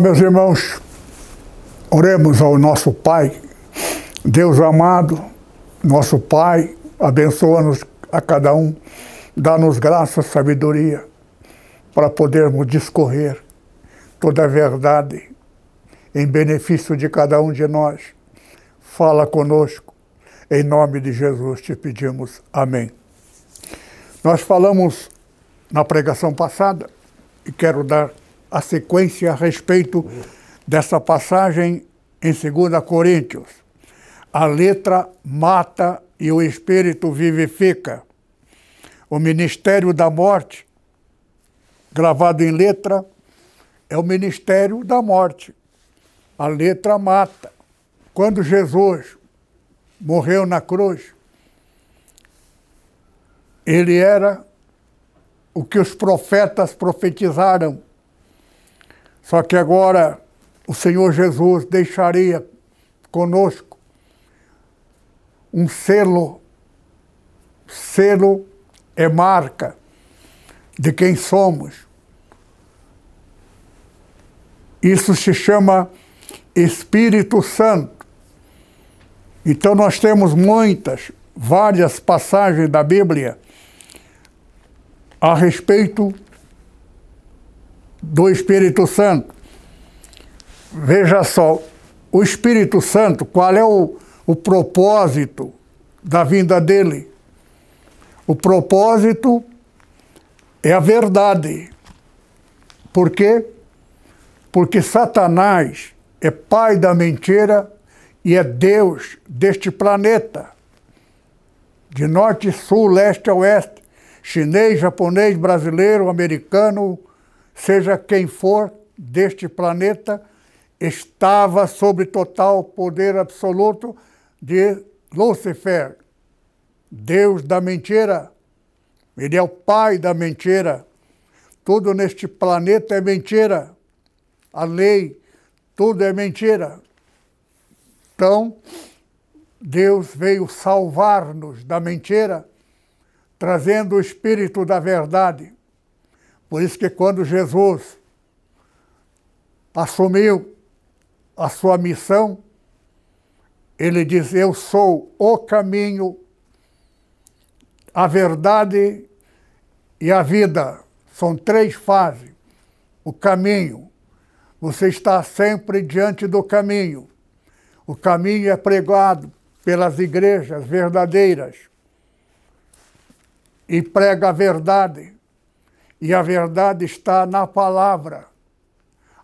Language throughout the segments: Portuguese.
Meus irmãos. Oremos ao nosso Pai, Deus amado, nosso Pai, abençoa-nos a cada um, dá-nos graça, sabedoria, para podermos discorrer toda a verdade em benefício de cada um de nós. Fala conosco, em nome de Jesus te pedimos. Amém. Nós falamos na pregação passada e quero dar a sequência a respeito dessa passagem em 2 Coríntios. A letra mata e o espírito vivifica. O ministério da morte, gravado em letra, é o ministério da morte. A letra mata. Quando Jesus morreu na cruz, ele era o que os profetas profetizaram só que agora o Senhor Jesus deixaria conosco um selo. Selo é marca de quem somos. Isso se chama Espírito Santo. Então nós temos muitas, várias passagens da Bíblia a respeito do Espírito Santo. Veja só, o Espírito Santo, qual é o, o propósito da vinda dele? O propósito é a verdade. Por quê? Porque Satanás é pai da mentira e é Deus deste planeta. De norte, sul, leste a oeste, chinês, japonês, brasileiro, americano, seja quem for deste planeta, estava sob total poder absoluto de Lúcifer, Deus da mentira. Ele é o pai da mentira. Tudo neste planeta é mentira. A lei, tudo é mentira. Então, Deus veio salvar-nos da mentira, trazendo o espírito da verdade. Por isso que quando Jesus assumiu a sua missão, ele diz: Eu sou o caminho, a verdade e a vida. São três fases. O caminho. Você está sempre diante do caminho. O caminho é pregado pelas igrejas verdadeiras e prega a verdade. E a verdade está na palavra,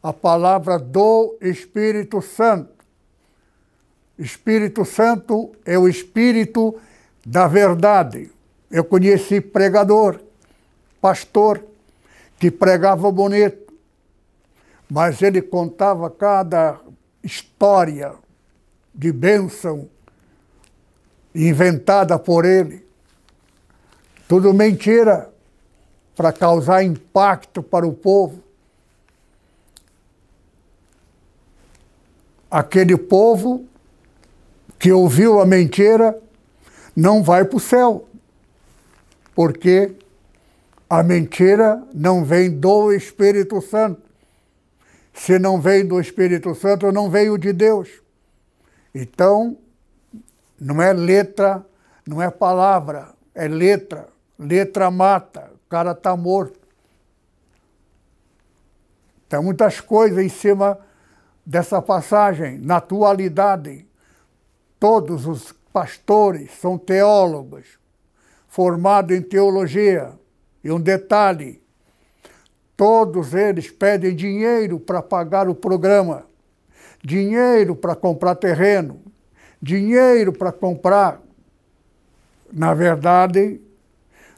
a palavra do Espírito Santo. Espírito Santo é o Espírito da verdade. Eu conheci pregador, pastor, que pregava bonito, mas ele contava cada história de bênção inventada por ele. Tudo mentira para causar impacto para o povo. Aquele povo que ouviu a mentira não vai para o céu, porque a mentira não vem do Espírito Santo. Se não vem do Espírito Santo, não veio de Deus. Então, não é letra, não é palavra, é letra. Letra mata, o cara está morto. Tem muitas coisas em cima dessa passagem. Na atualidade, todos os pastores são teólogos, formados em teologia. E um detalhe: todos eles pedem dinheiro para pagar o programa, dinheiro para comprar terreno, dinheiro para comprar. Na verdade,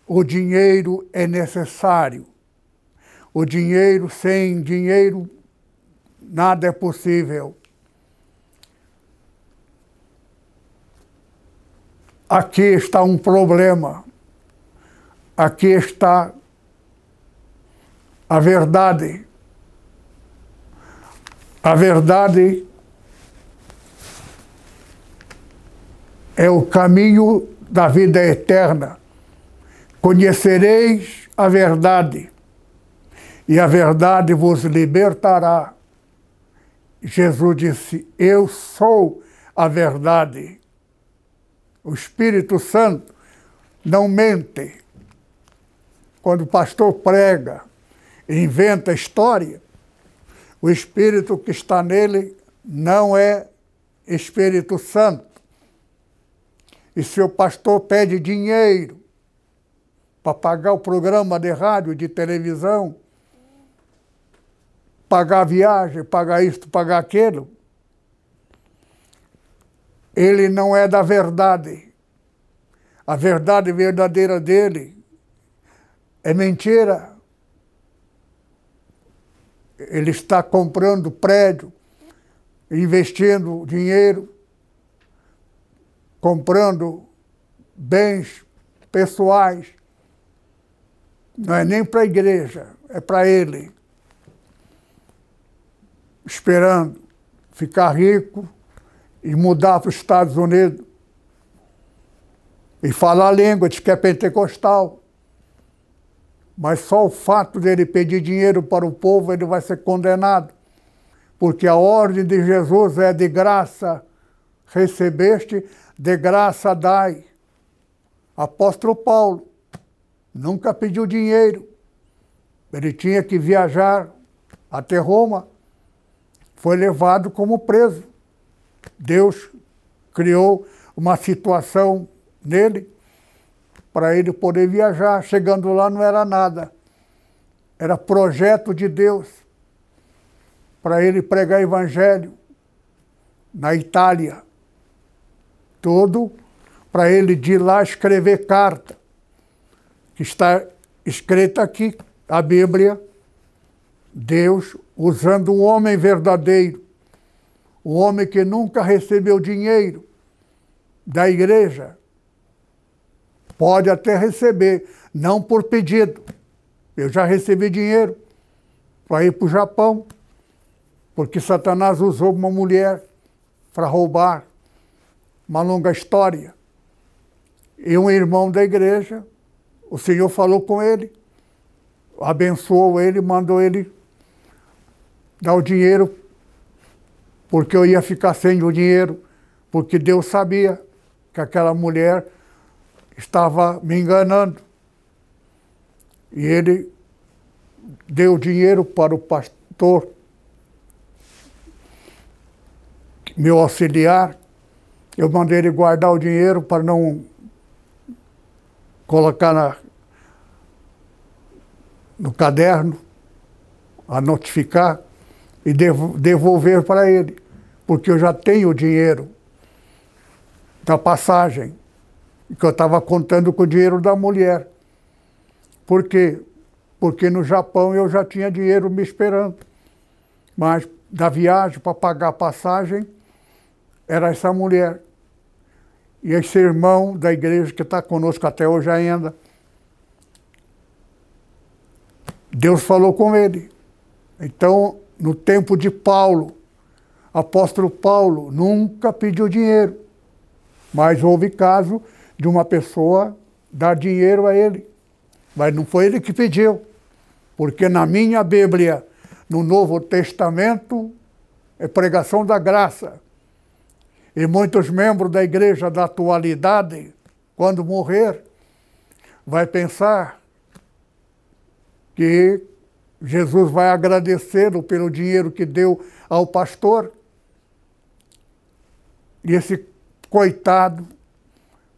o dinheiro é necessário, o dinheiro, sem dinheiro, nada é possível. Aqui está um problema. Aqui está a verdade. A verdade é o caminho da vida eterna. Conhecereis a verdade, e a verdade vos libertará. Jesus disse: Eu sou a verdade. O Espírito Santo não mente. Quando o pastor prega, inventa história, o Espírito que está nele não é Espírito Santo. E se o pastor pede dinheiro para pagar o programa de rádio, de televisão, pagar a viagem, pagar isto, pagar aquilo, ele não é da verdade. A verdade verdadeira dele é mentira. Ele está comprando prédio, investindo dinheiro, comprando bens pessoais. Não é nem para a igreja, é para ele. Esperando ficar rico e mudar para os Estados Unidos e falar a língua, diz que é pentecostal. Mas só o fato dele pedir dinheiro para o povo, ele vai ser condenado. Porque a ordem de Jesus é de graça recebeste, de graça dai. Apóstolo Paulo nunca pediu dinheiro. Ele tinha que viajar até Roma. Foi levado como preso. Deus criou uma situação nele para ele poder viajar. Chegando lá não era nada. Era projeto de Deus para ele pregar evangelho na Itália. Todo para ele de lá escrever carta, que está escrita aqui, a Bíblia, Deus usando um homem verdadeiro, um homem que nunca recebeu dinheiro da igreja, pode até receber, não por pedido. Eu já recebi dinheiro para ir para o Japão, porque Satanás usou uma mulher para roubar. Uma longa história. E um irmão da igreja, o Senhor falou com ele, abençoou ele, mandou ele dar o dinheiro, porque eu ia ficar sem o dinheiro, porque Deus sabia que aquela mulher estava me enganando. E ele deu dinheiro para o pastor, meu auxiliar. Eu mandei ele guardar o dinheiro para não colocar na, no caderno, a notificar e devolver para ele, porque eu já tenho o dinheiro da passagem que eu estava contando com o dinheiro da mulher. Por quê? Porque no Japão eu já tinha dinheiro me esperando. Mas da viagem para pagar a passagem era essa mulher. E esse irmão da igreja que está conosco até hoje ainda. Deus falou com ele. Então, no tempo de Paulo, apóstolo Paulo nunca pediu dinheiro, mas houve caso de uma pessoa dar dinheiro a ele. Mas não foi ele que pediu, porque na minha Bíblia, no Novo Testamento, é pregação da graça. E muitos membros da igreja da atualidade, quando morrer, vai pensar que Jesus vai agradecê-lo pelo dinheiro que deu ao pastor. E esse coitado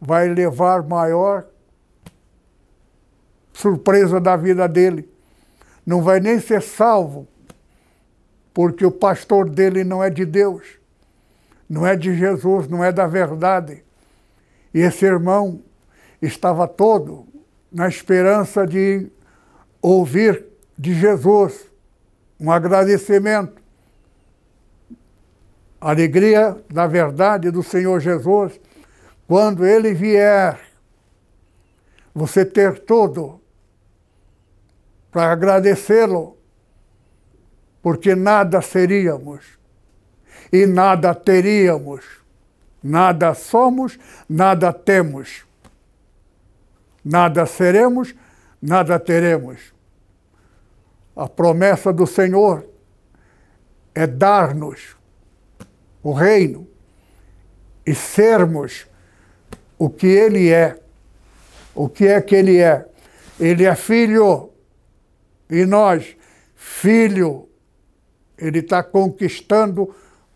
vai levar maior surpresa da vida dele. Não vai nem ser salvo, porque o pastor dele não é de Deus, não é de Jesus, não é da verdade. E esse irmão estava todo na esperança de ouvir de Jesus, um agradecimento. Alegria da verdade do Senhor Jesus, quando Ele vier, você ter tudo para agradecê-lo, porque nada seríamos e nada teríamos, nada somos, nada temos, nada seremos, nada teremos. A promessa do Senhor é dar-nos o reino e sermos o que Ele é. O que é que Ele é? Ele é filho e nós, filho, Ele está conquistando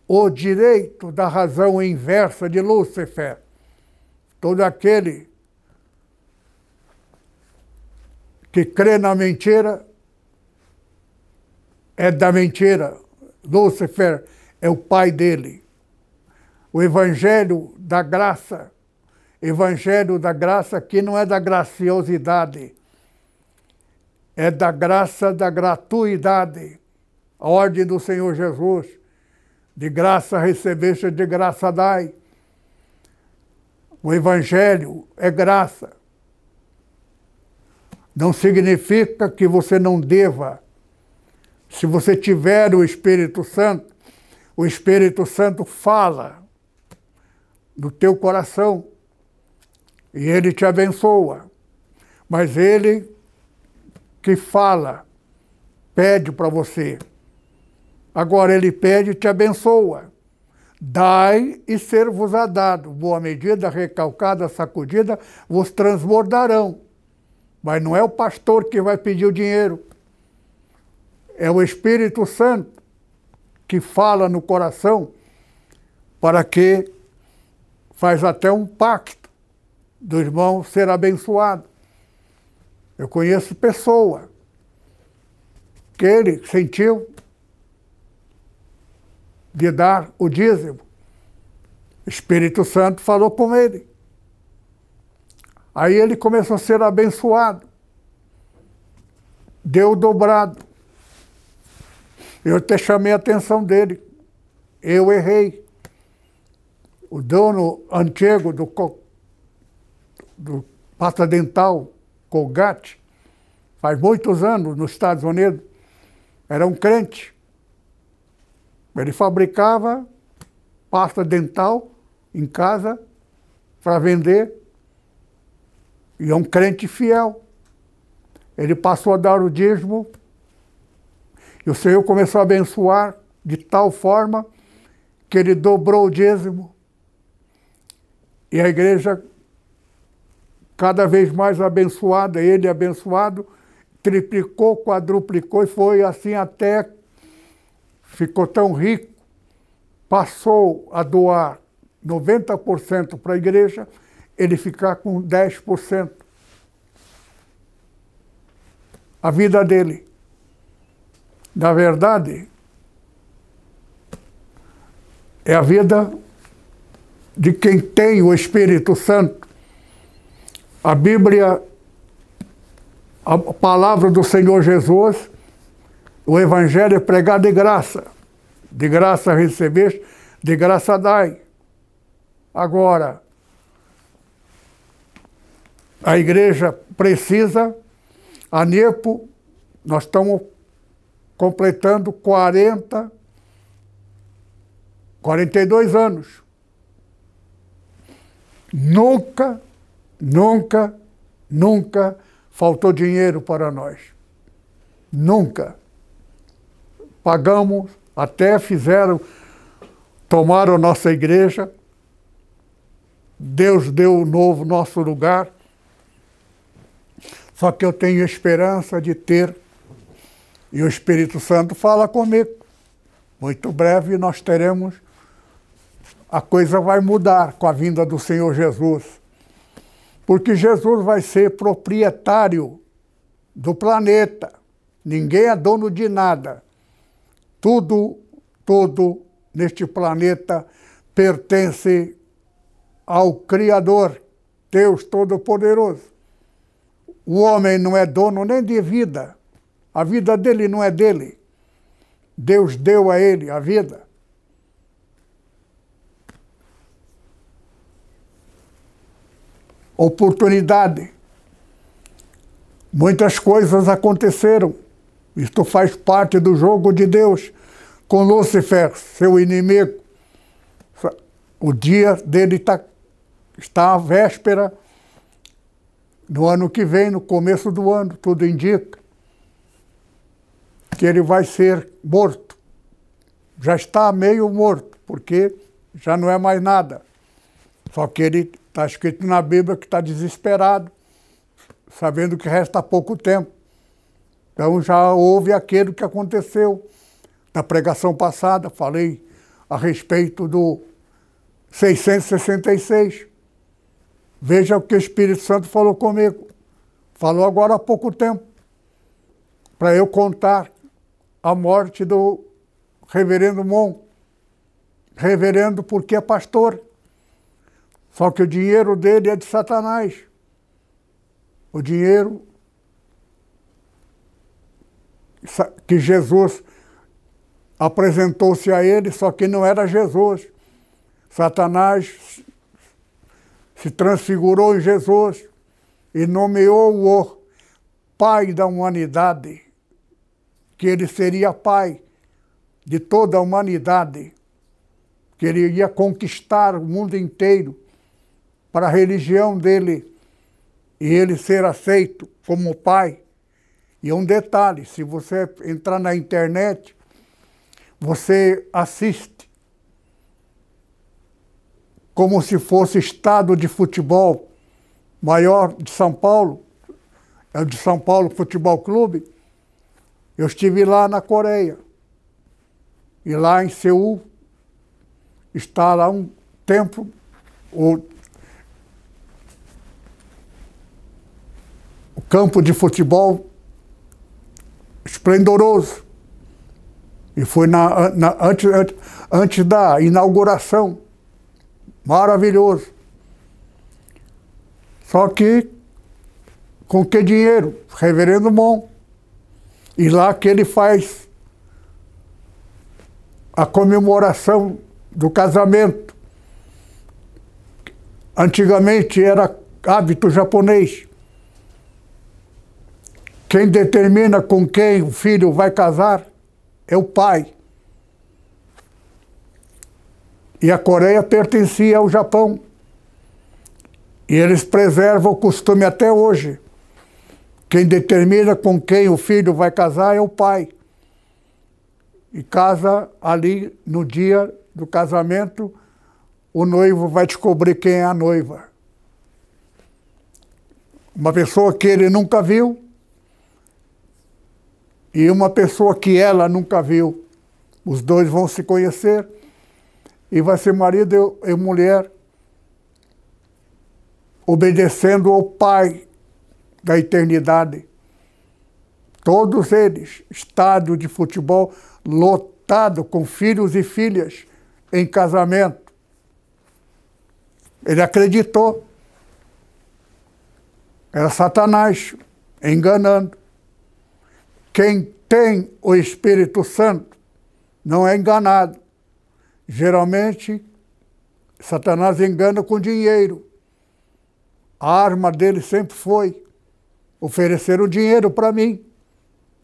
o direito da razão inversa de Lúcifer. Todo aquele que crê na mentira é da mentira. Lúcifer é o pai dele. O evangelho da graça, evangelho da graça que não é da graciosidade, é da graça da gratuidade. A ordem do Senhor Jesus, de graça recebeste, de graça dai. O evangelho é graça. Não significa que você não deva. Se você tiver o Espírito Santo, o Espírito Santo fala do teu coração e ele te abençoa. Mas ele que fala, pede para você. Agora ele pede e te abençoa. Dai e ser-vos-á dado. Boa medida, recalcada, sacudida, vos transbordarão. Mas não é o pastor que vai pedir o dinheiro. É o Espírito Santo que fala no coração para que faz até um pacto do irmão ser abençoado. Eu conheço pessoa que ele sentiu de dar o dízimo. Espírito Santo falou com ele. Aí ele começou a ser abençoado. Deu dobrado. Eu até chamei a atenção dele. Eu errei. O dono antigo do, do pasta dental, Colgate, faz muitos anos nos Estados Unidos, era um crente. Ele fabricava pasta dental em casa para vender e é um crente fiel. Ele passou a dar o dízimo e o Senhor começou a abençoar de tal forma que ele dobrou o dízimo. E a igreja, cada vez mais abençoada, ele abençoado, triplicou, quadruplicou e foi assim até ficou tão rico, passou a doar 90% para a igreja ele ficar com 10%. A vida dele. Na verdade, é a vida de quem tem o Espírito Santo. A Bíblia, a palavra do Senhor Jesus, o Evangelho é pregado de graça. De graça recebeste, de graça dai. Agora, a igreja precisa, a NEPO, nós estamos completando 40, 42 anos. Nunca, nunca, nunca faltou dinheiro para nós. Nunca. Pagamos, até fizeram, tomaram nossa igreja. Deus deu o novo nosso lugar. Só que eu tenho esperança de ter, e o Espírito Santo fala comigo. Muito breve nós teremos, a coisa vai mudar com a vinda do Senhor Jesus. Porque Jesus vai ser proprietário do planeta. Ninguém é dono de nada. Tudo, tudo neste planeta pertence ao Criador, Deus Todo-Poderoso. O homem não é dono nem de vida. A vida dele não é dele. Deus deu a ele a vida. Oportunidade. Muitas coisas aconteceram. Isto faz parte do jogo de Deus com Lúcifer, seu inimigo. O dia dele tá, está à véspera no ano que vem, no começo do ano, tudo indica que ele vai ser morto. Já está meio morto, porque já não é mais nada. Só que ele está escrito na Bíblia que está desesperado, sabendo que resta pouco tempo. Então já houve aquilo que aconteceu na pregação passada, falei a respeito do 666. Veja o que o Espírito Santo falou comigo. Falou agora há pouco tempo, para eu contar a morte do reverendo Mon. Reverendo porque é pastor. Só que o dinheiro dele é de Satanás. O dinheiro que Jesus apresentou-se a ele, só que não era Jesus. Satanás se transfigurou em Jesus e nomeou-o pai da humanidade, que ele seria pai de toda a humanidade, que ele ia conquistar o mundo inteiro para a religião dele e ele ser aceito como pai. E um detalhe, se você entrar na internet, você assiste como se fosse estado de futebol maior de São Paulo, é o de São Paulo Futebol Clube. Eu estive lá na Coreia. E lá em Seul está lá um templo, o, o campo de futebol esplendoroso. E foi na, na, antes, antes, antes da inauguração. Maravilhoso. Só que com que dinheiro? Reverendo Mon. E lá que ele faz a comemoração do casamento. Antigamente era hábito japonês. Quem determina com quem o filho vai casar é o pai. E a Coreia pertencia ao Japão. E eles preservam o costume até hoje. Quem determina com quem o filho vai casar é o pai. E casa ali no dia do casamento, o noivo vai descobrir quem é a noiva. Uma pessoa que ele nunca viu e uma pessoa que ela nunca viu. Os dois vão se conhecer e vai ser marido e mulher obedecendo ao Pai da eternidade. Todos eles, estádio de futebol lotado com filhos e filhas em casamento. Ele acreditou. Era Satanás enganando. Quem tem o Espírito Santo não é enganado. Geralmente, Satanás engana com dinheiro. A arma dele sempre foi oferecer o dinheiro para mim.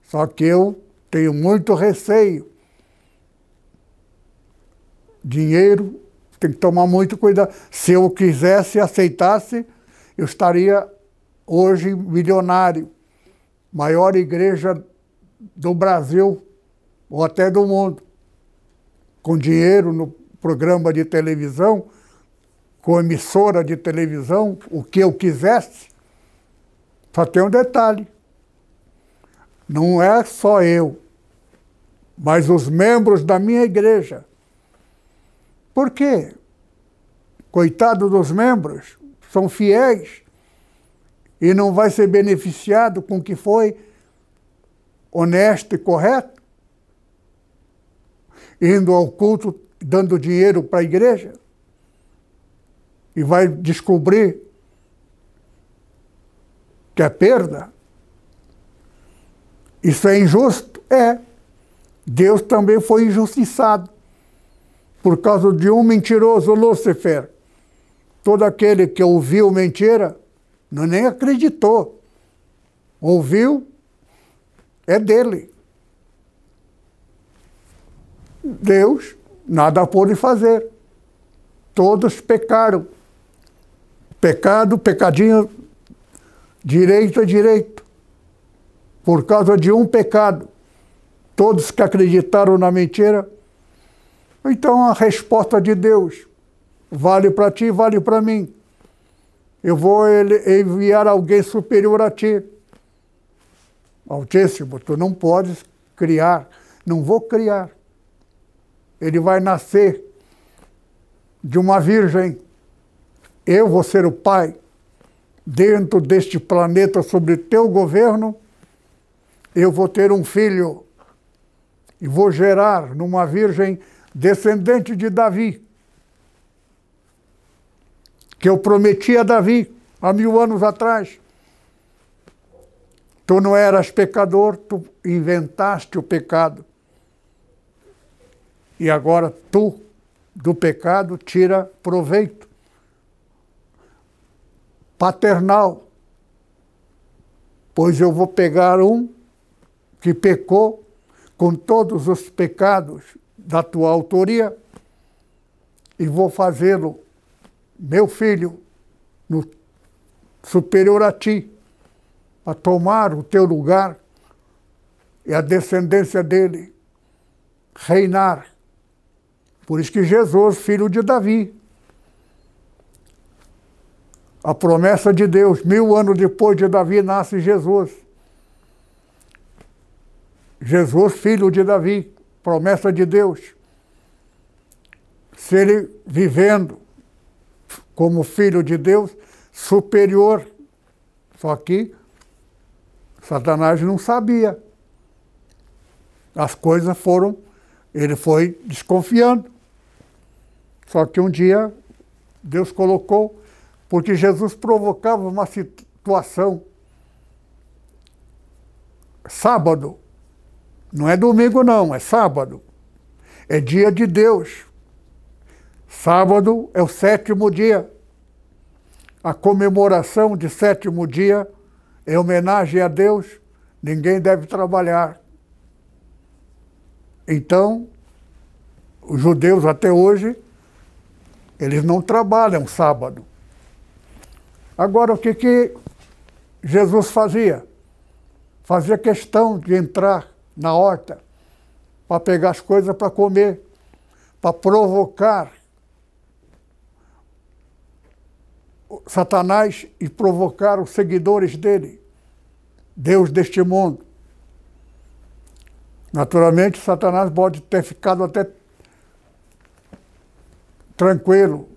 Só que eu tenho muito receio. Dinheiro tem que tomar muito cuidado. Se eu quisesse e aceitasse, eu estaria hoje milionário. Maior igreja do Brasil ou até do mundo, com dinheiro no programa de televisão, com emissora de televisão, o que eu quisesse. Só tem um detalhe: não é só eu, mas os membros da minha igreja. Por quê? Coitado dos membros, são fiéis e não vai ser beneficiado com o que foi honesto e correto, indo ao culto, dando dinheiro para a igreja, e vai descobrir que é perda. Isso é injusto? É. Deus também foi injustiçado por causa de um mentiroso, Lúcifer. Todo aquele que ouviu mentira não nem acreditou. Ouviu, é dele. Deus nada pôde fazer. Todos pecaram. Pecado, pecadinho, direito é direito. Por causa de um pecado. Todos que acreditaram na mentira. Então a resposta de Deus vale para ti, vale para mim. Eu vou enviar alguém superior a ti. Altíssimo, tu não podes criar. Não vou criar. Ele vai nascer de uma virgem. Eu vou ser o pai dentro deste planeta sobre teu governo. Eu vou ter um filho e vou gerar numa virgem descendente de Davi, que eu prometi a Davi há mil anos atrás. Tu não eras pecador, tu inventaste o pecado. E agora tu, do pecado, tira proveito paternal. Pois eu vou pegar um que pecou com todos os pecados da tua autoria e vou fazê-lo meu filho no, superior a ti a tomar o teu lugar e a descendência dele reinar. Por isso que Jesus, filho de Davi, a promessa de Deus, mil anos depois de Davi, nasce Jesus. Jesus, filho de Davi, promessa de Deus. Se ele vivendo como filho de Deus, superior, só que Satanás não sabia. As coisas foram, ele foi desconfiando. Só que um dia Deus colocou, porque Jesus provocava uma situação. Sábado, não é domingo, não, é sábado. É dia de Deus. Sábado é o sétimo dia. A comemoração de sétimo dia em homenagem a Deus, ninguém deve trabalhar. Então, os judeus até hoje, eles não trabalham sábado. Agora, o que, que Jesus fazia? Fazia questão de entrar na horta para pegar as coisas para comer, para provocar Satanás e provocar os seguidores dele, Deus deste mundo. Naturalmente, Satanás pode ter ficado até tranquilo.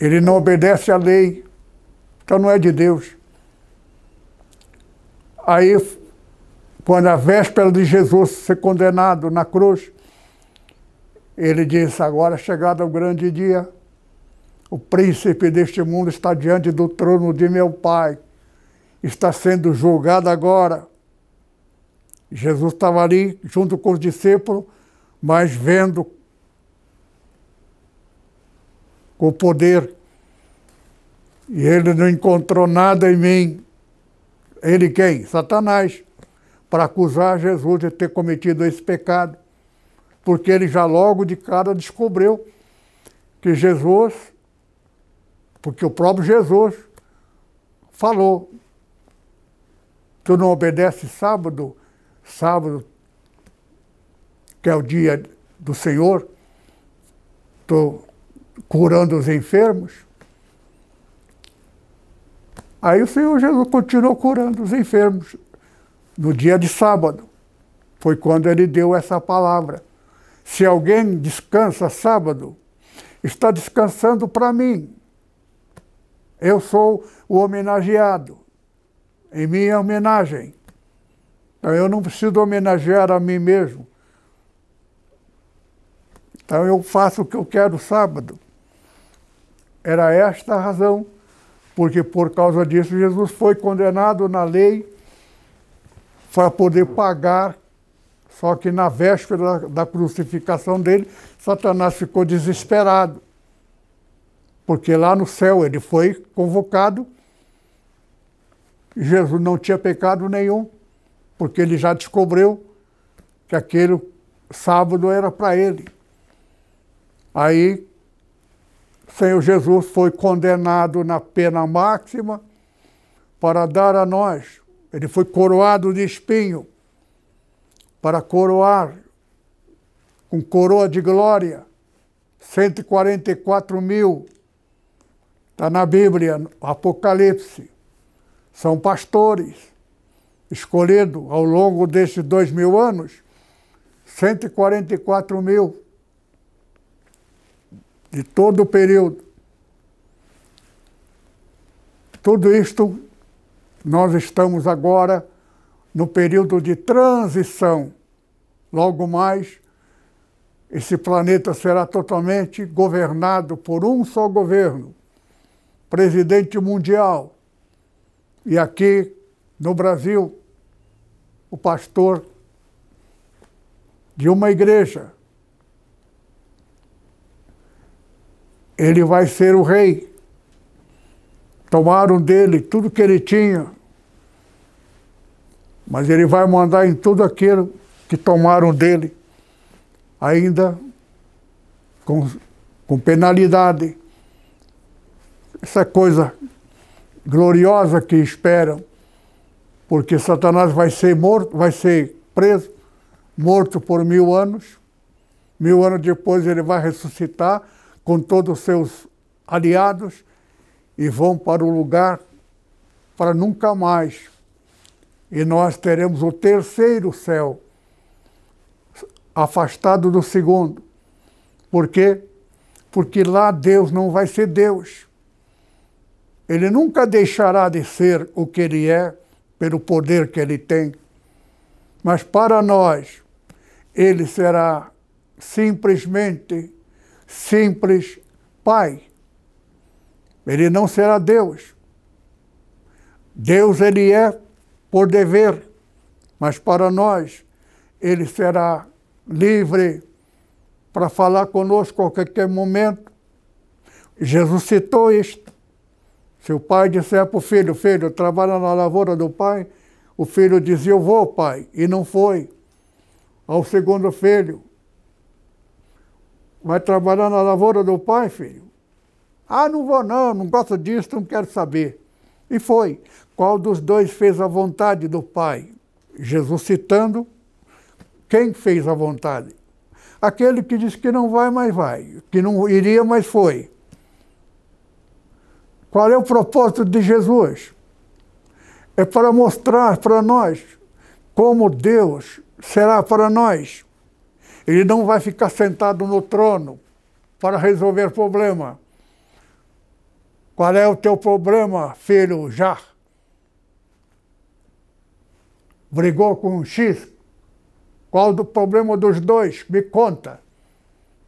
Ele não obedece à lei, então não é de Deus. Aí, quando a véspera de Jesus ser condenado na cruz, ele disse: Agora é chegado o grande dia o príncipe deste mundo está diante do trono de meu Pai. Está sendo julgado agora. Jesus estava ali junto com os discípulos, mas vendo o poder. E ele não encontrou nada em mim. Ele quem? Satanás. Para acusar Jesus de ter cometido esse pecado. Porque ele já logo de cara descobriu que Jesus porque o próprio Jesus falou: Tu não obedece sábado, sábado, que é o dia do Senhor, estou curando os enfermos. Aí o Senhor Jesus continuou curando os enfermos no dia de sábado. Foi quando ele deu essa palavra. Se alguém descansa sábado, está descansando para mim. Eu sou o homenageado, em minha homenagem. Então eu não preciso homenagear a mim mesmo. Então eu faço o que eu quero sábado. Era esta a razão porque por causa disso Jesus foi condenado na lei para poder pagar. Só que na véspera da, da crucificação dele, Satanás ficou desesperado. Porque lá no céu ele foi convocado. Jesus não tinha pecado nenhum, porque ele já descobriu que aquele sábado era para ele. Aí Senhor Jesus foi condenado na pena máxima para dar a nós. Ele foi coroado de espinho para coroar com coroa de glória 144 mil. Está na Bíblia, Apocalipse. São pastores escolhidos ao longo desses dois mil anos, 144 mil de todo o período. Tudo isto, nós estamos agora no período de transição. Logo mais, esse planeta será totalmente governado por um só governo, presidente mundial. E aqui no Brasil, o pastor de uma igreja ele vai ser o rei. Tomaram dele tudo que ele tinha, mas ele vai mandar em tudo aquilo que tomaram dele, ainda com, com penalidade. Essa coisa gloriosa que esperam, porque Satanás vai ser morto, vai ser preso, morto por mil anos. Mil anos depois ele vai ressuscitar com todos os seus aliados e vão para o lugar para nunca mais. E nós teremos o terceiro céu, afastado do segundo. Por quê? Porque lá Deus não vai ser Deus. Ele nunca deixará de ser o que ele é, pelo poder que ele tem. Mas para nós, ele será simplesmente simples pai. Ele não será Deus. Deus ele é por dever, mas para nós ele será livre para falar conosco a qualquer momento. Jesus citou isto. Se o pai disser para o filho, filho, trabalha na lavoura do pai, o filho dizia, eu vou, pai, e não foi. Ao segundo filho, Vai trabalhar na lavoura do pai, filho? Ah, não vou não, não gosto disso, não quero saber. E foi. Qual dos dois fez a vontade do pai? Jesus citando quem fez a vontade. Aquele que disse que não vai, mas vai. Que não iria, mas foi. Qual é o propósito de Jesus? É para mostrar para nós como Deus será para nós. Ele não vai ficar sentado no trono para resolver problema. Qual é o teu problema, filho já? Brigou com um X? Qual o problema dos dois? Me conta.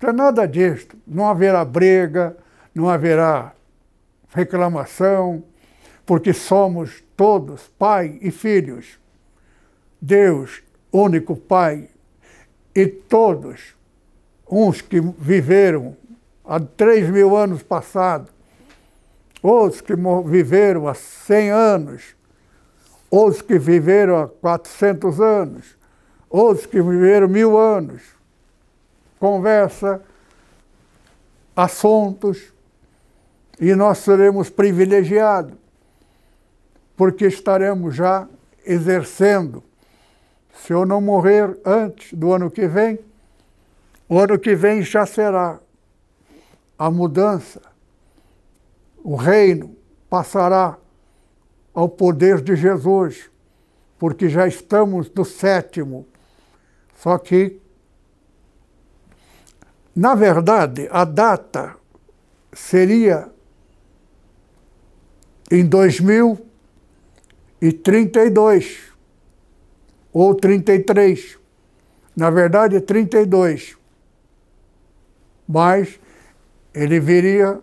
Não é nada disso. Não haverá briga, não haverá reclamação, porque somos todos pai e filhos. Deus, único Pai, e todos, uns que viveram há 3 mil anos passados, outros que viveram há 100 anos, outros que viveram há 400 anos, outros que viveram mil anos. Conversa, assuntos, e nós seremos privilegiados, porque estaremos já exercendo se eu não morrer antes do ano que vem, o ano que vem já será a mudança. O reino passará ao poder de Jesus, porque já estamos no sétimo. Só que, na verdade, a data seria em 2032 ou 33. Na verdade, 32. Mas ele viria,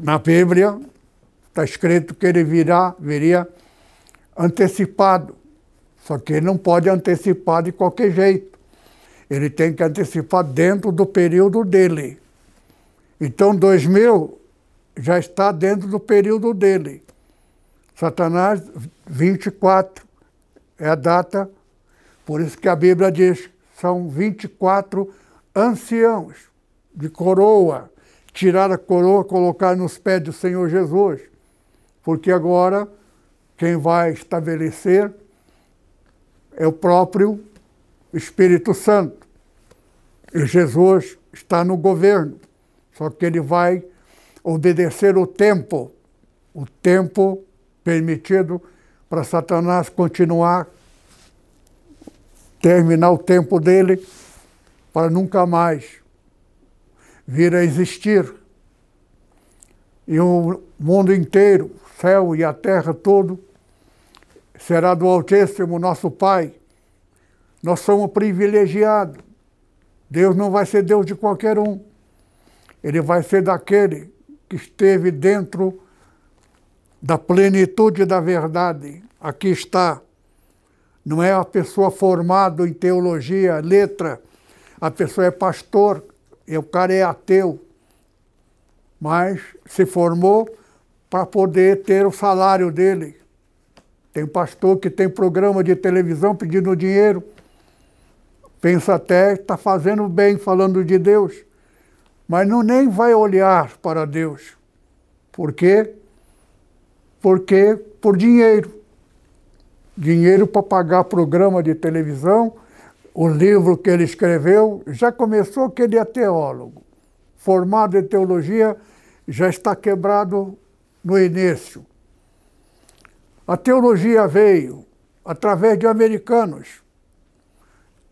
na Bíblia, Está escrito que ele virá, viria antecipado. Só que ele não pode antecipar de qualquer jeito. Ele tem que antecipar dentro do período dele. Então, 2000 já está dentro do período dele. Satanás, 24 é a data, por isso que a Bíblia diz, são 24 anciãos de coroa, tirar a coroa, colocar nos pés do Senhor Jesus, porque agora quem vai estabelecer é o próprio Espírito Santo. E Jesus está no governo, só que ele vai obedecer o tempo, o tempo permitido para Satanás continuar, terminar o tempo dele, para nunca mais vir a existir. E o mundo inteiro, o céu e a terra todo, será do Altíssimo nosso Pai. Nós somos privilegiados. Deus não vai ser Deus de qualquer um. Ele vai ser daquele que esteve dentro da plenitude da verdade. Aqui está. Não é a pessoa formada em teologia, letra. A pessoa é pastor e o cara é ateu. Mas se formou para poder ter o salário dele. Tem pastor que tem programa de televisão pedindo dinheiro. Pensa até está fazendo bem falando de Deus, mas não nem vai olhar para Deus. Por quê? Porque por dinheiro. Dinheiro para pagar programa de televisão, o livro que ele escreveu, já começou que ele é teólogo. Formado em teologia, já está quebrado no início. A teologia veio através de americanos.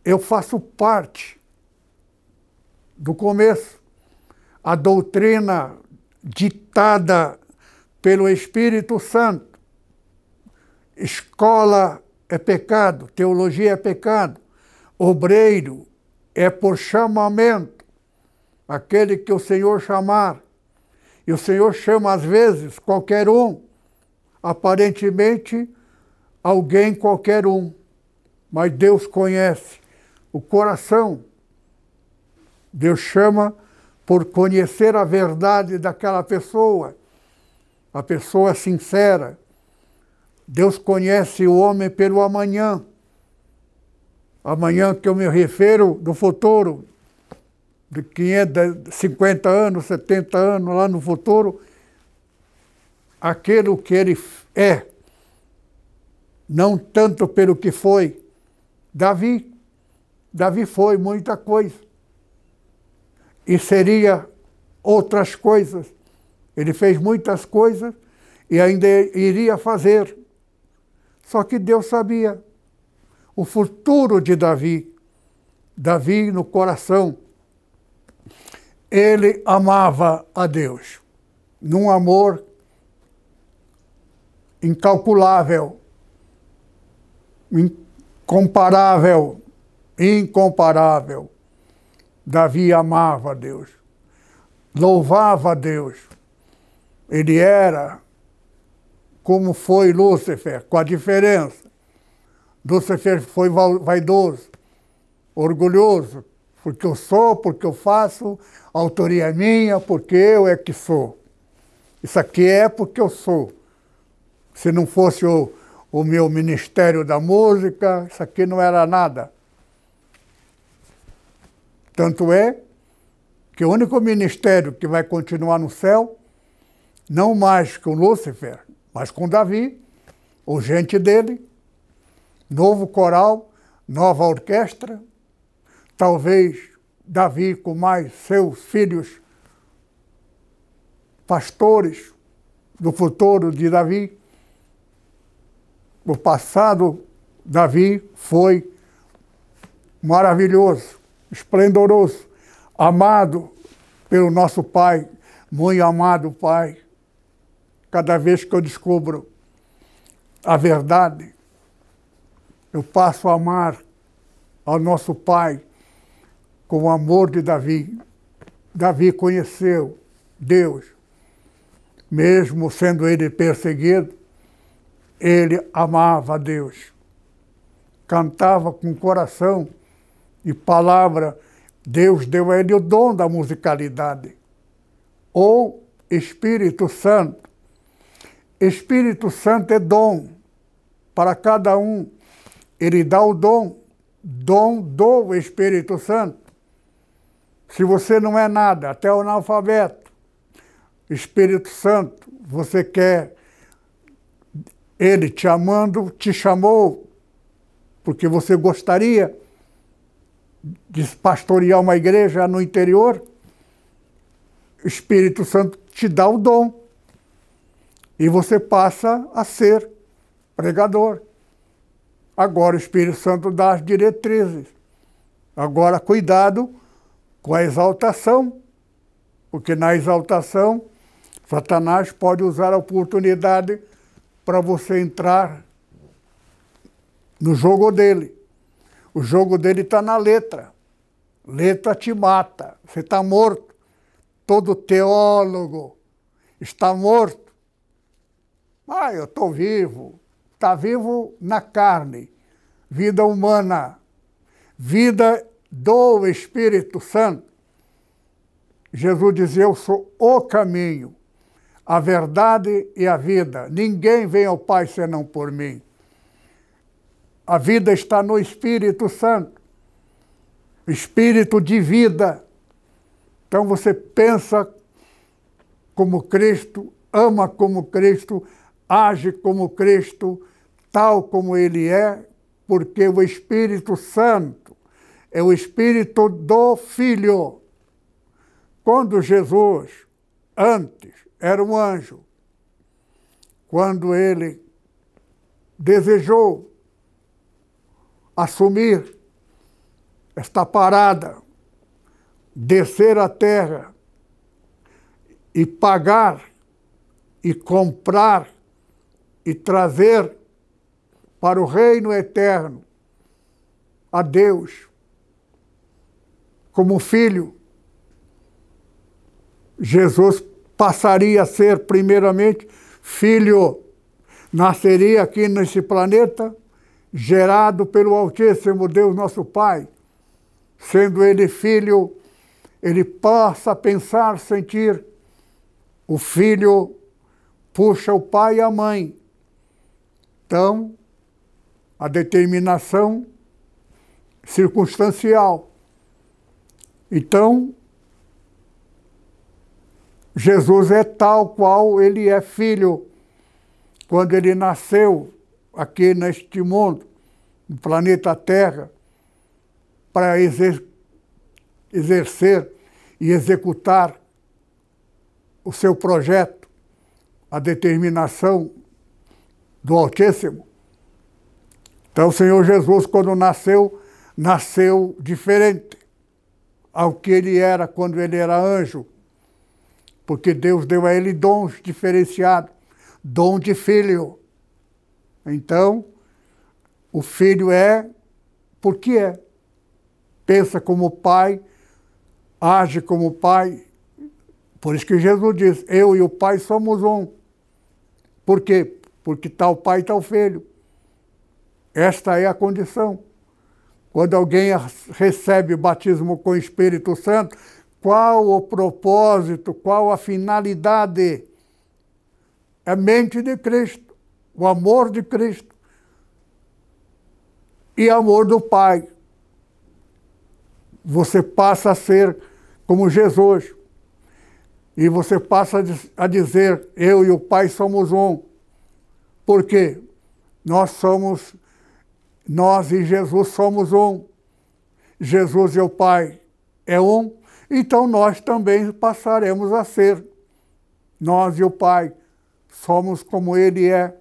Eu faço parte do começo. A doutrina ditada pelo Espírito Santo. Escola é pecado, teologia é pecado. Obreiro é por chamamento, aquele que o Senhor chamar. E o Senhor chama às vezes qualquer um aparentemente alguém qualquer um, mas Deus conhece o coração. Deus chama por conhecer a verdade daquela pessoa, a pessoa sincera. Deus conhece o homem pelo amanhã. Amanhã que eu me refiro do futuro, de 500, 50 anos, 70 anos lá no futuro, aquilo que ele é, não tanto pelo que foi. Davi, Davi foi muita coisa. E seria outras coisas. Ele fez muitas coisas e ainda iria fazer. Só que Deus sabia o futuro de Davi. Davi no coração. Ele amava a Deus, num amor incalculável, incomparável, incomparável. Davi amava a Deus, louvava a Deus. Ele era como foi Lúcifer, com a diferença. Lúcifer foi vaidoso, orgulhoso, porque eu sou, porque eu faço, a autoria é minha, porque eu é que sou. Isso aqui é porque eu sou. Se não fosse o, o meu Ministério da Música, isso aqui não era nada. Tanto é que o único ministério que vai continuar no céu, não mais com Lúcifer, mas com Davi, o gente dele, novo coral, nova orquestra, talvez Davi com mais seus filhos pastores do futuro de Davi, o passado Davi foi maravilhoso, esplendoroso, amado pelo nosso Pai, muito amado Pai. Cada vez que eu descubro a verdade, eu passo a amar ao nosso Pai com o amor de Davi. Davi conheceu Deus. mesmo sendo ele perseguido, ele amava Deus. Cantava com coração e palavra. Deus deu a ele o dom da musicalidade. Ou Espírito Santo. Espírito Santo é dom para cada um. Ele dá o dom, dom do Espírito Santo. Se você não é nada, até o analfabeto, Espírito Santo, você quer ele te amando, te chamou porque você gostaria de pastorear uma igreja no interior. Espírito Santo te dá o dom e você passa a ser pregador. Agora o Espírito Santo dá as diretrizes. Agora, cuidado com a exaltação, porque na exaltação, Satanás pode usar a oportunidade para você entrar no jogo dele. O jogo dele está na letra. Letra te mata. Você está morto. Todo teólogo está morto. Ah, eu estou vivo. Está vivo na carne. Vida humana. Vida do Espírito Santo. Jesus dizia: Eu sou o caminho, a verdade e a vida. Ninguém vem ao Pai senão por mim. A vida está no Espírito Santo espírito de vida. Então você pensa como Cristo, ama como Cristo, age como Cristo, tal como Ele é, porque o Espírito Santo é o Espírito do Filho. Quando Jesus, antes, era um anjo, quando ele desejou assumir esta parada, descer à terra e pagar e comprar e trazer para o reino eterno a Deus como filho, Jesus passaria a ser, primeiramente, filho, nasceria aqui nesse planeta, gerado pelo Altíssimo Deus, nosso Pai. Sendo ele filho, ele passa a pensar, sentir. O filho puxa o pai e a mãe. Então, a determinação circunstancial então, Jesus é tal qual ele é filho. Quando ele nasceu aqui neste mundo, no planeta Terra, para exer exercer e executar o seu projeto, a determinação do Altíssimo. Então, o Senhor Jesus, quando nasceu, nasceu diferente ao que ele era quando ele era anjo, porque Deus deu a ele dons diferenciados, dom de filho. Então, o filho é porque é. Pensa como pai, age como pai. Por isso que Jesus diz: Eu e o pai somos um. Por quê? Porque tal pai, tal filho. Esta é a condição. Quando alguém recebe batismo com o Espírito Santo, qual o propósito, qual a finalidade? É a mente de Cristo, o amor de Cristo e amor do Pai. Você passa a ser como Jesus. E você passa a dizer: Eu e o Pai somos um. Por quê? Nós somos nós e Jesus somos um. Jesus e o Pai é um, então nós também passaremos a ser. Nós e o Pai somos como Ele é,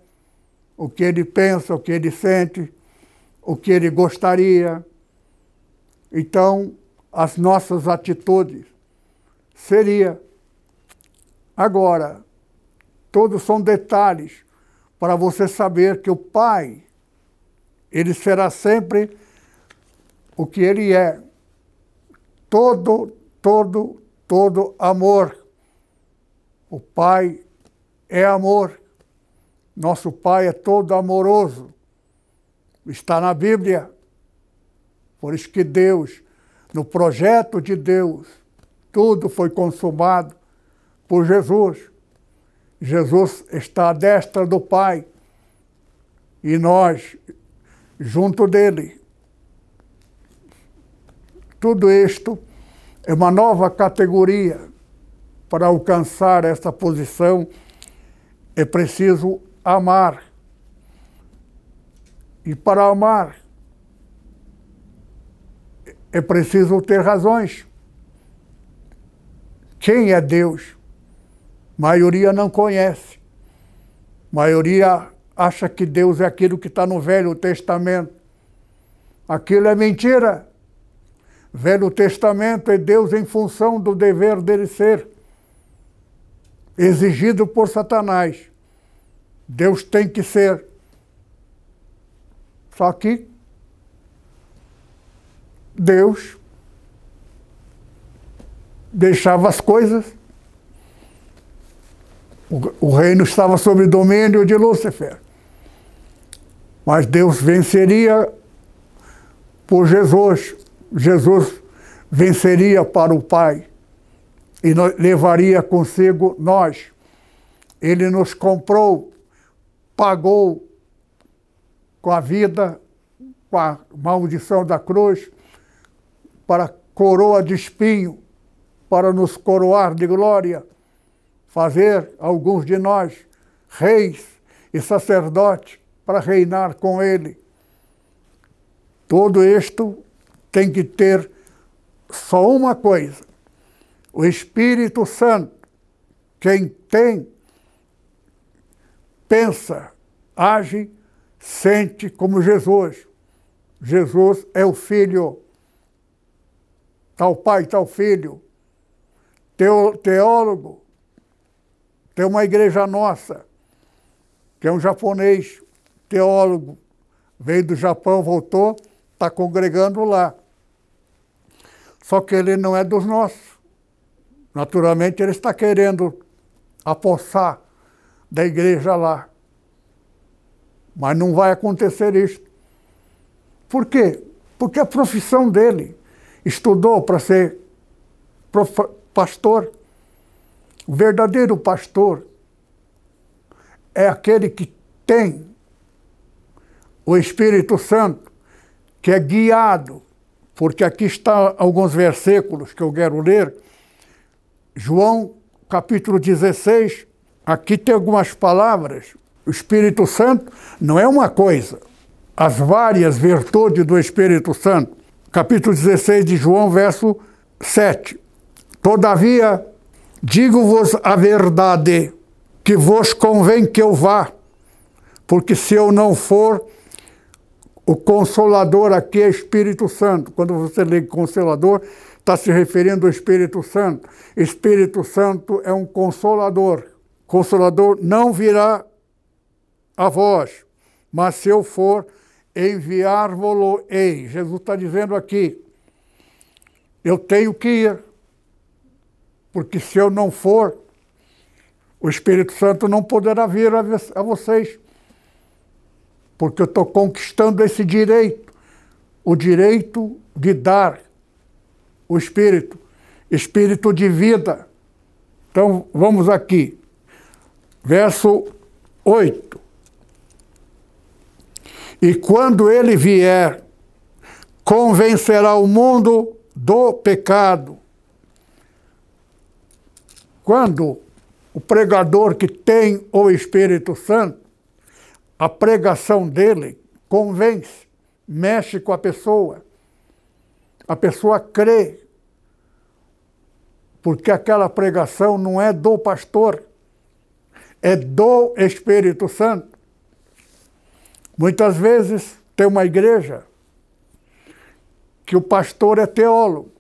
o que Ele pensa, o que Ele sente, o que Ele gostaria. Então, as nossas atitudes seria agora todos são detalhes para você saber que o Pai ele será sempre o que ele é. Todo, todo, todo amor. O Pai é amor. Nosso Pai é todo amoroso. Está na Bíblia. Por isso que Deus, no projeto de Deus, tudo foi consumado por Jesus. Jesus está à destra do Pai e nós, junto dele. Tudo isto é uma nova categoria. Para alcançar essa posição, é preciso amar. E para amar, é preciso ter razões. Quem é Deus? Maioria não conhece. maioria acha que Deus é aquilo que está no Velho Testamento. Aquilo é mentira. Velho Testamento é Deus em função do dever dele ser, exigido por Satanás. Deus tem que ser. Só que Deus deixava as coisas. O, o reino estava sob domínio de Lúcifer. Mas Deus venceria por Jesus. Jesus venceria para o Pai e levaria consigo nós. Ele nos comprou, pagou com a vida, com a maldição da cruz, para coroa de espinho, para nos coroar de glória, fazer alguns de nós reis e sacerdotes para reinar com ele. Tudo isto tem que ter só uma coisa: o Espírito Santo. Quem tem, pensa, age, sente como Jesus. Jesus é o Filho. Tal pai, tal filho. teólogo. Tem uma igreja nossa, que é um japonês, teólogo, veio do Japão, voltou, está congregando lá. Só que ele não é dos nossos. Naturalmente, ele está querendo apossar da igreja lá. Mas não vai acontecer isso. Por quê? Porque a profissão dele estudou para ser pastor. O verdadeiro pastor é aquele que tem o Espírito Santo, que é guiado, porque aqui está alguns versículos que eu quero ler. João capítulo 16, aqui tem algumas palavras. O Espírito Santo não é uma coisa, as várias virtudes do Espírito Santo. Capítulo 16 de João, verso 7. Todavia, digo-vos a verdade, que vos convém que eu vá, porque se eu não for, o Consolador aqui é Espírito Santo. Quando você lê Consolador, está se referindo ao Espírito Santo. Espírito Santo é um consolador. Consolador não virá a vós, mas se eu for, enviar-vos-ei. Jesus está dizendo aqui, eu tenho que ir, porque se eu não for, o Espírito Santo não poderá vir a vocês porque eu estou conquistando esse direito, o direito de dar o Espírito, Espírito de vida. Então, vamos aqui, verso 8. E quando ele vier, convencerá o mundo do pecado. Quando o pregador que tem o Espírito Santo, a pregação dele convence, mexe com a pessoa. A pessoa crê, porque aquela pregação não é do pastor, é do Espírito Santo. Muitas vezes tem uma igreja que o pastor é teólogo.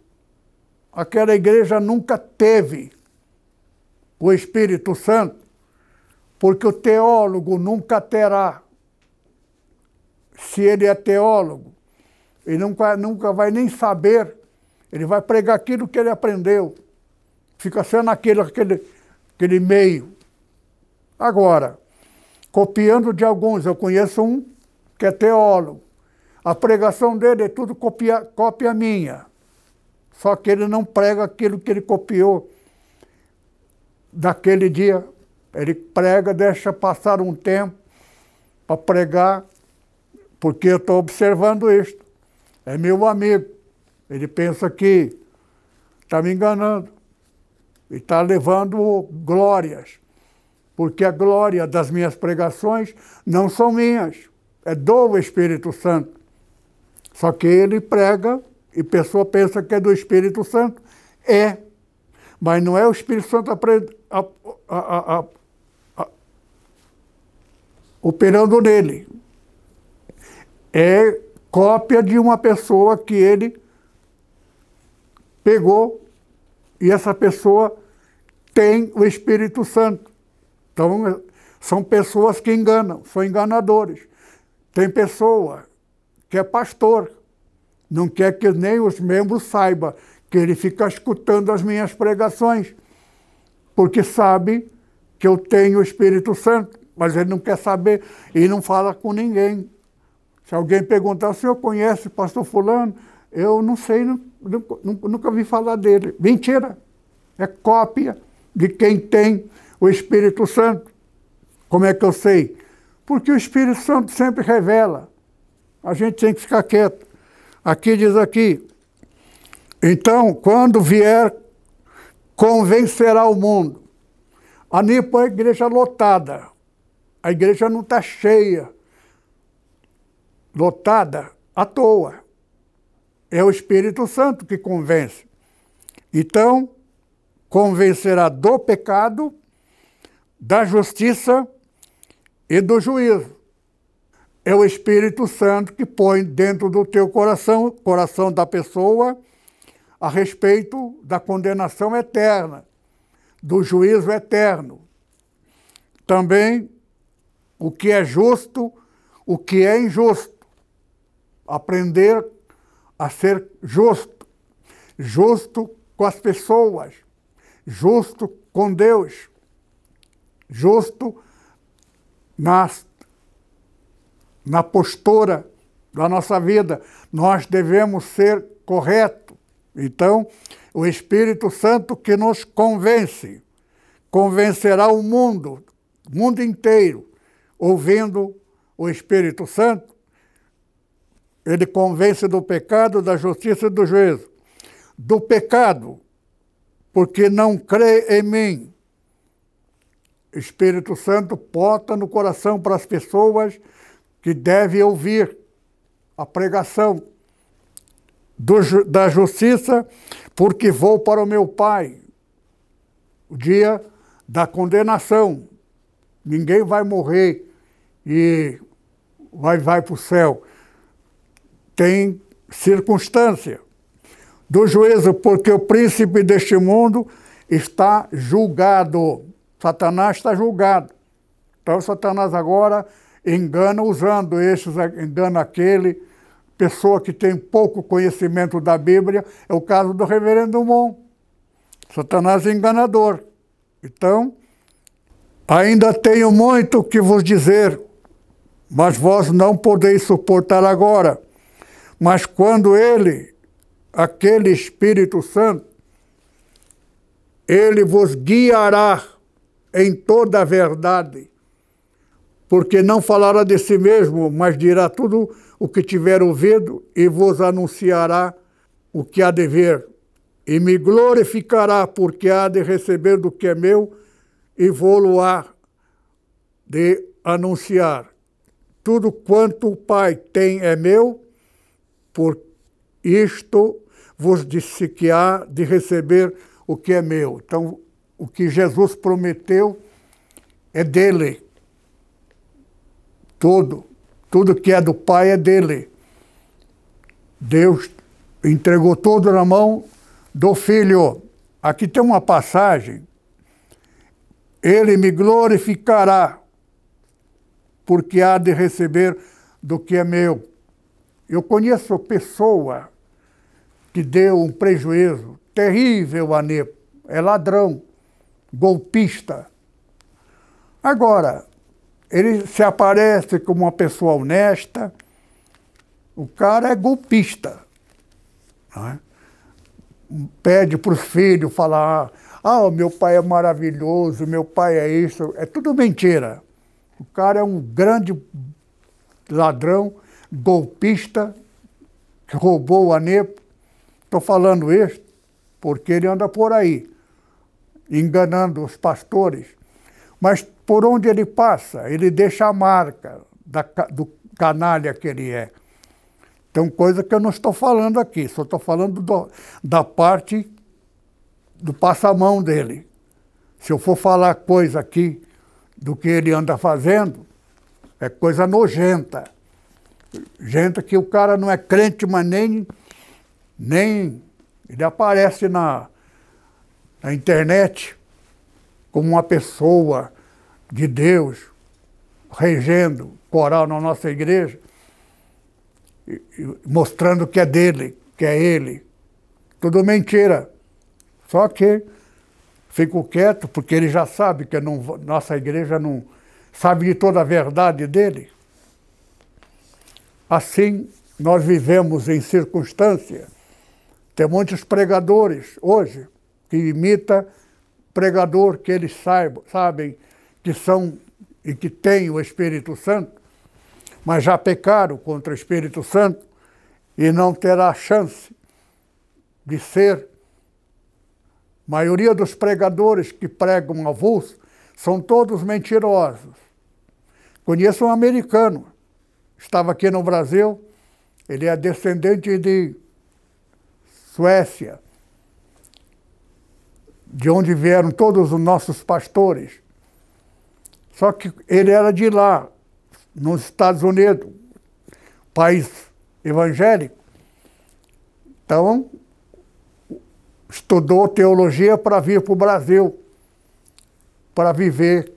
Aquela igreja nunca teve o Espírito Santo porque o teólogo nunca terá. Se ele é teólogo, ele nunca, nunca vai nem saber, ele vai pregar aquilo que ele aprendeu. Fica sendo aquele, aquele, aquele meio. Agora, copiando de alguns, eu conheço um que é teólogo. A pregação dele é tudo copia, cópia minha. Só que ele não prega aquilo que ele copiou daquele dia. Ele prega, deixa passar um tempo para pregar, porque eu estou observando isto. É meu amigo. Ele pensa que está me enganando. E está levando glórias. Porque a glória das minhas pregações não são minhas, é do Espírito Santo. Só que ele prega e a pessoa pensa que é do Espírito Santo. É. Mas não é o Espírito Santo a, a, a, operando nele. É cópia de uma pessoa que ele pegou e essa pessoa tem o Espírito Santo. Então, são pessoas que enganam, são enganadores. Tem pessoa que é pastor, não quer que nem os membros saibam que ele fica escutando as minhas pregações, porque sabe que eu tenho o Espírito Santo, mas ele não quer saber e não fala com ninguém. Se alguém perguntar, o senhor conhece o pastor fulano? Eu não sei, nunca, nunca vi falar dele. Mentira! É cópia de quem tem o Espírito Santo. Como é que eu sei? Porque o Espírito Santo sempre revela. A gente tem que ficar quieto. Aqui diz aqui. Então, quando vier, convencerá o mundo. A Nipo é a igreja lotada. A igreja não está cheia. Lotada à toa. É o Espírito Santo que convence. Então, convencerá do pecado, da justiça e do juízo. É o Espírito Santo que põe dentro do teu coração, coração da pessoa, a respeito da condenação eterna, do juízo eterno. Também o que é justo, o que é injusto. Aprender a ser justo, justo com as pessoas, justo com Deus, justo nas, na postura da nossa vida. Nós devemos ser corretos. Então, o Espírito Santo que nos convence, convencerá o mundo, o mundo inteiro, ouvindo o Espírito Santo. Ele convence do pecado, da justiça e do juízo. Do pecado, porque não crê em mim. Espírito Santo bota no coração para as pessoas que devem ouvir a pregação do, da justiça, porque vou para o meu Pai. O dia da condenação. Ninguém vai morrer e vai, vai para o céu. Tem circunstância do juízo, porque o príncipe deste mundo está julgado. Satanás está julgado. Então, Satanás agora engana usando esses, engana aquele. Pessoa que tem pouco conhecimento da Bíblia, é o caso do reverendo Mon. Satanás é enganador. Então, ainda tenho muito que vos dizer, mas vós não podeis suportar agora. Mas quando ele, aquele Espírito Santo, ele vos guiará em toda a verdade, porque não falará de si mesmo, mas dirá tudo o que tiver ouvido e vos anunciará o que há de ver, e me glorificará, porque há de receber do que é meu e vou-lo-á de anunciar. Tudo quanto o Pai tem é meu, por isto vos disse que há de receber o que é meu. Então, o que Jesus prometeu é dele. Tudo, tudo que é do Pai é dele. Deus entregou tudo na mão do Filho. Aqui tem uma passagem. Ele me glorificará, porque há de receber do que é meu. Eu conheço pessoa que deu um prejuízo terrível a Nepo. É ladrão, golpista. Agora, ele se aparece como uma pessoa honesta, o cara é golpista. É? Pede para os filhos falar, ah, o meu pai é maravilhoso, meu pai é isso. É tudo mentira. O cara é um grande ladrão, golpista, que roubou o ANEPO. Estou falando isso porque ele anda por aí, enganando os pastores. Mas por onde ele passa, ele deixa a marca da, do canalha que ele é. Tem coisa que eu não estou falando aqui, só estou falando do, da parte do passamão dele. Se eu for falar coisa aqui do que ele anda fazendo, é coisa nojenta. Gente que o cara não é crente, mas nem, nem ele aparece na, na internet como uma pessoa de Deus, regendo coral na nossa igreja, mostrando que é dele, que é ele. Tudo mentira. Só que fico quieto, porque ele já sabe que não, nossa igreja não sabe de toda a verdade dele. Assim, nós vivemos em circunstância. Tem muitos pregadores hoje que imita pregador que eles saibam, sabem que são e que têm o Espírito Santo, mas já pecaram contra o Espírito Santo e não terá chance de ser. A maioria dos pregadores que pregam avulso são todos mentirosos. Conheço um americano, estava aqui no Brasil, ele é descendente de Suécia, de onde vieram todos os nossos pastores. Só que ele era de lá, nos Estados Unidos, país evangélico. Então, estudou teologia para vir para o Brasil, para viver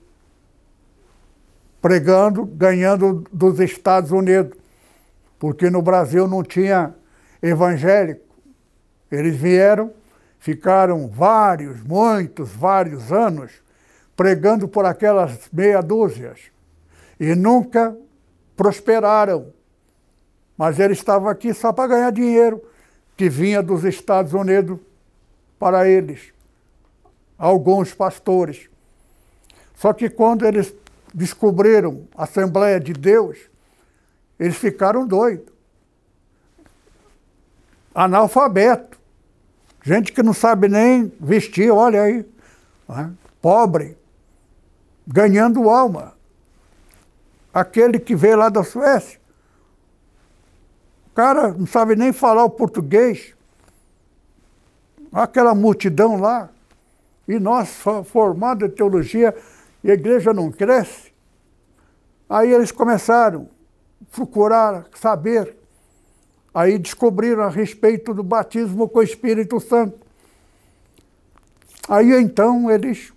pregando, ganhando dos Estados Unidos, porque no Brasil não tinha evangélico. Eles vieram, ficaram vários, muitos, vários anos pregando por aquelas meia dúzias e nunca prosperaram. Mas eles estavam aqui só para ganhar dinheiro que vinha dos Estados Unidos para eles, alguns pastores. Só que quando eles descobriram a Assembleia de Deus, eles ficaram doidos. Analfabeto. Gente que não sabe nem vestir, olha aí. Né? Pobre. Ganhando alma. Aquele que veio lá da Suécia. O cara não sabe nem falar o português. Aquela multidão lá. E nós, formados em teologia, e a igreja não cresce. Aí eles começaram a procurar saber Aí descobriram a respeito do batismo com o Espírito Santo. Aí então eles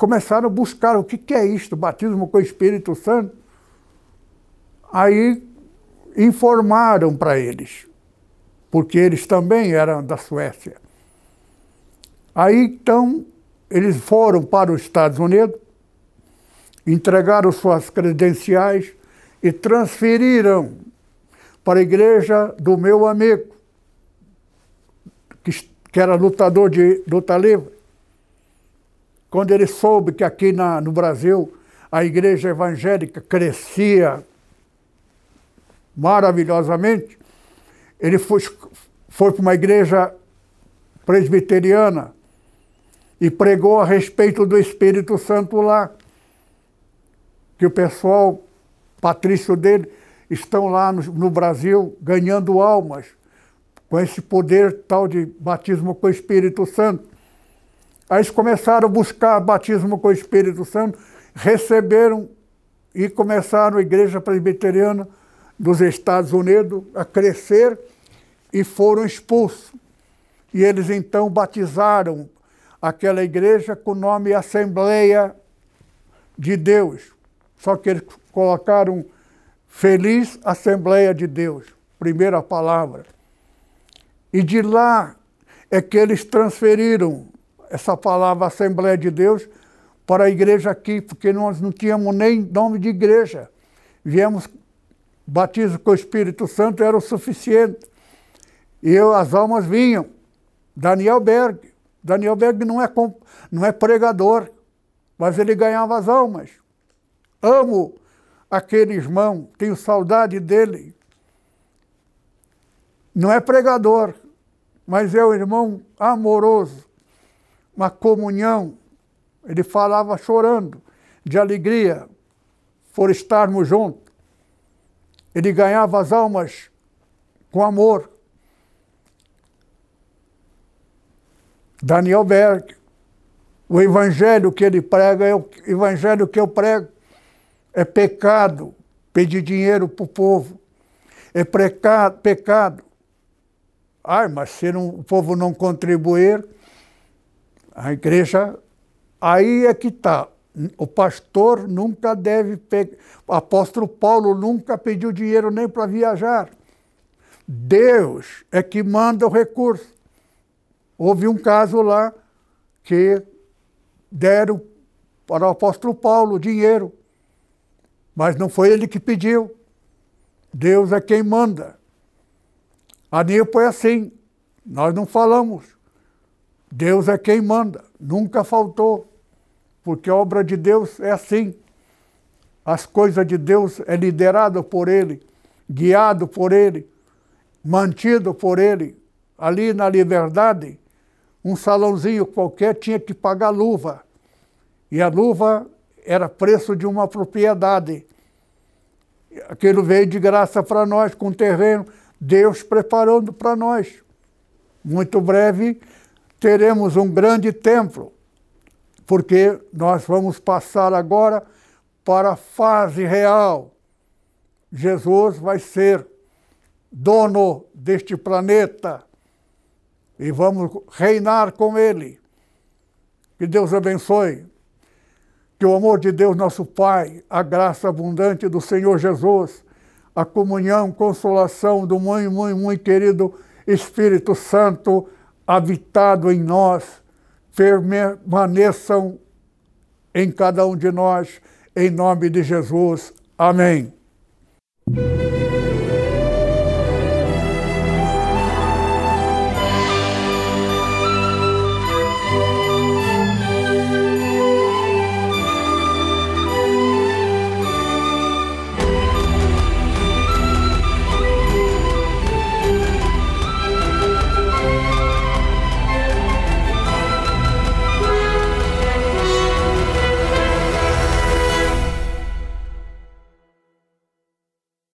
começaram a buscar o que, que é isto, batismo com o Espírito Santo. Aí informaram para eles, porque eles também eram da Suécia. Aí então eles foram para os Estados Unidos, entregaram suas credenciais e transferiram para a igreja do meu amigo, que, que era lutador de luta livre. Quando ele soube que aqui na, no Brasil a igreja evangélica crescia maravilhosamente, ele foi, foi para uma igreja presbiteriana e pregou a respeito do Espírito Santo lá. Que o pessoal, patrício dele, estão lá no, no Brasil ganhando almas com esse poder tal de batismo com o Espírito Santo. Aí eles começaram a buscar batismo com o Espírito Santo, receberam e começaram a igreja presbiteriana dos Estados Unidos a crescer e foram expulsos. E eles então batizaram aquela igreja com o nome Assembleia de Deus. Só que eles colocaram Feliz Assembleia de Deus, primeira palavra. E de lá é que eles transferiram essa palavra Assembleia de Deus para a igreja aqui, porque nós não tínhamos nem nome de igreja. Viemos, batismo com o Espírito Santo era o suficiente. E eu, as almas vinham. Daniel Berg. Daniel Berg não é, não é pregador, mas ele ganhava as almas. Amo aquele irmão, tenho saudade dele. Não é pregador, mas é um irmão amoroso, uma comunhão. Ele falava chorando, de alegria, por estarmos juntos. Ele ganhava as almas com amor. Daniel Berg, o evangelho que ele prega é o evangelho que eu prego. É pecado pedir dinheiro para o povo. É pecado, pecado. Ai, mas se não, o povo não contribuir, a igreja. Aí é que está. O pastor nunca deve pegar. O apóstolo Paulo nunca pediu dinheiro nem para viajar. Deus é que manda o recurso. Houve um caso lá que deram para o apóstolo Paulo dinheiro, mas não foi ele que pediu. Deus é quem manda. A Nipo é assim, nós não falamos. Deus é quem manda, nunca faltou, porque a obra de Deus é assim. As coisas de Deus é liderado por Ele, guiado por Ele, mantido por Ele. Ali na liberdade, um salãozinho qualquer tinha que pagar luva. E a luva era preço de uma propriedade. Aquilo veio de graça para nós, com terreno, Deus preparando para nós. Muito breve teremos um grande templo, porque nós vamos passar agora para a fase real. Jesus vai ser dono deste planeta e vamos reinar com Ele. Que Deus abençoe. Que o amor de Deus, nosso Pai, a graça abundante do Senhor Jesus, a comunhão, consolação do muito, muito, muito querido Espírito Santo habitado em nós, permaneçam em cada um de nós, em nome de Jesus. Amém.